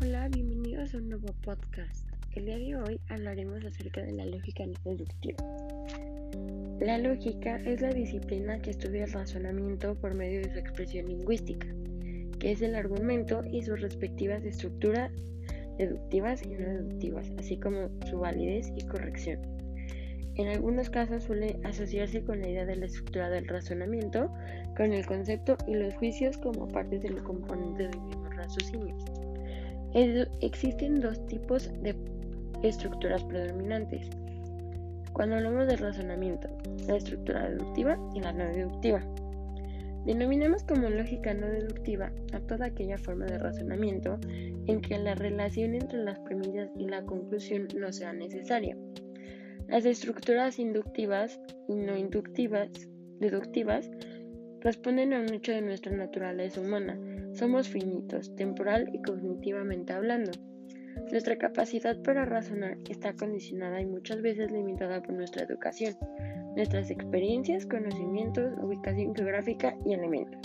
Hola, bienvenidos a un nuevo podcast. El día de hoy hablaremos acerca de la lógica deductiva. La lógica es la disciplina que estudia el razonamiento por medio de su expresión lingüística, que es el argumento y sus respectivas estructuras deductivas y no deductivas, así como su validez y corrección. En algunos casos suele asociarse con la idea de la estructura del razonamiento, con el concepto y los juicios como partes de los componentes del mismo Existen dos tipos de estructuras predominantes. Cuando hablamos de razonamiento, la estructura deductiva y la no deductiva. Denominamos como lógica no deductiva a toda aquella forma de razonamiento en que la relación entre las premisas y la conclusión no sea necesaria. Las estructuras inductivas y no inductivas, deductivas, responden a un hecho de nuestra naturaleza humana. Somos finitos, temporal y cognitivamente hablando. Nuestra capacidad para razonar está condicionada y muchas veces limitada por nuestra educación, nuestras experiencias, conocimientos, ubicación geográfica y elementos.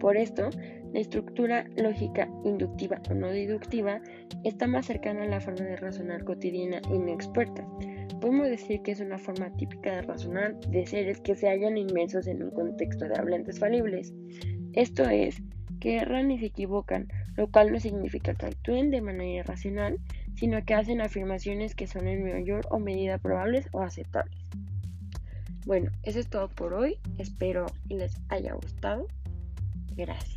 Por esto, la estructura lógica inductiva o no deductiva está más cercana a la forma de razonar cotidiana y no experta, Podemos decir que es una forma típica de razonar de seres que se hallan inmersos en un contexto de hablantes falibles. Esto es, que erran y se equivocan, lo cual no significa que actúen de manera irracional, sino que hacen afirmaciones que son en mayor o medida probables o aceptables. Bueno, eso es todo por hoy. Espero les haya gustado. Gracias.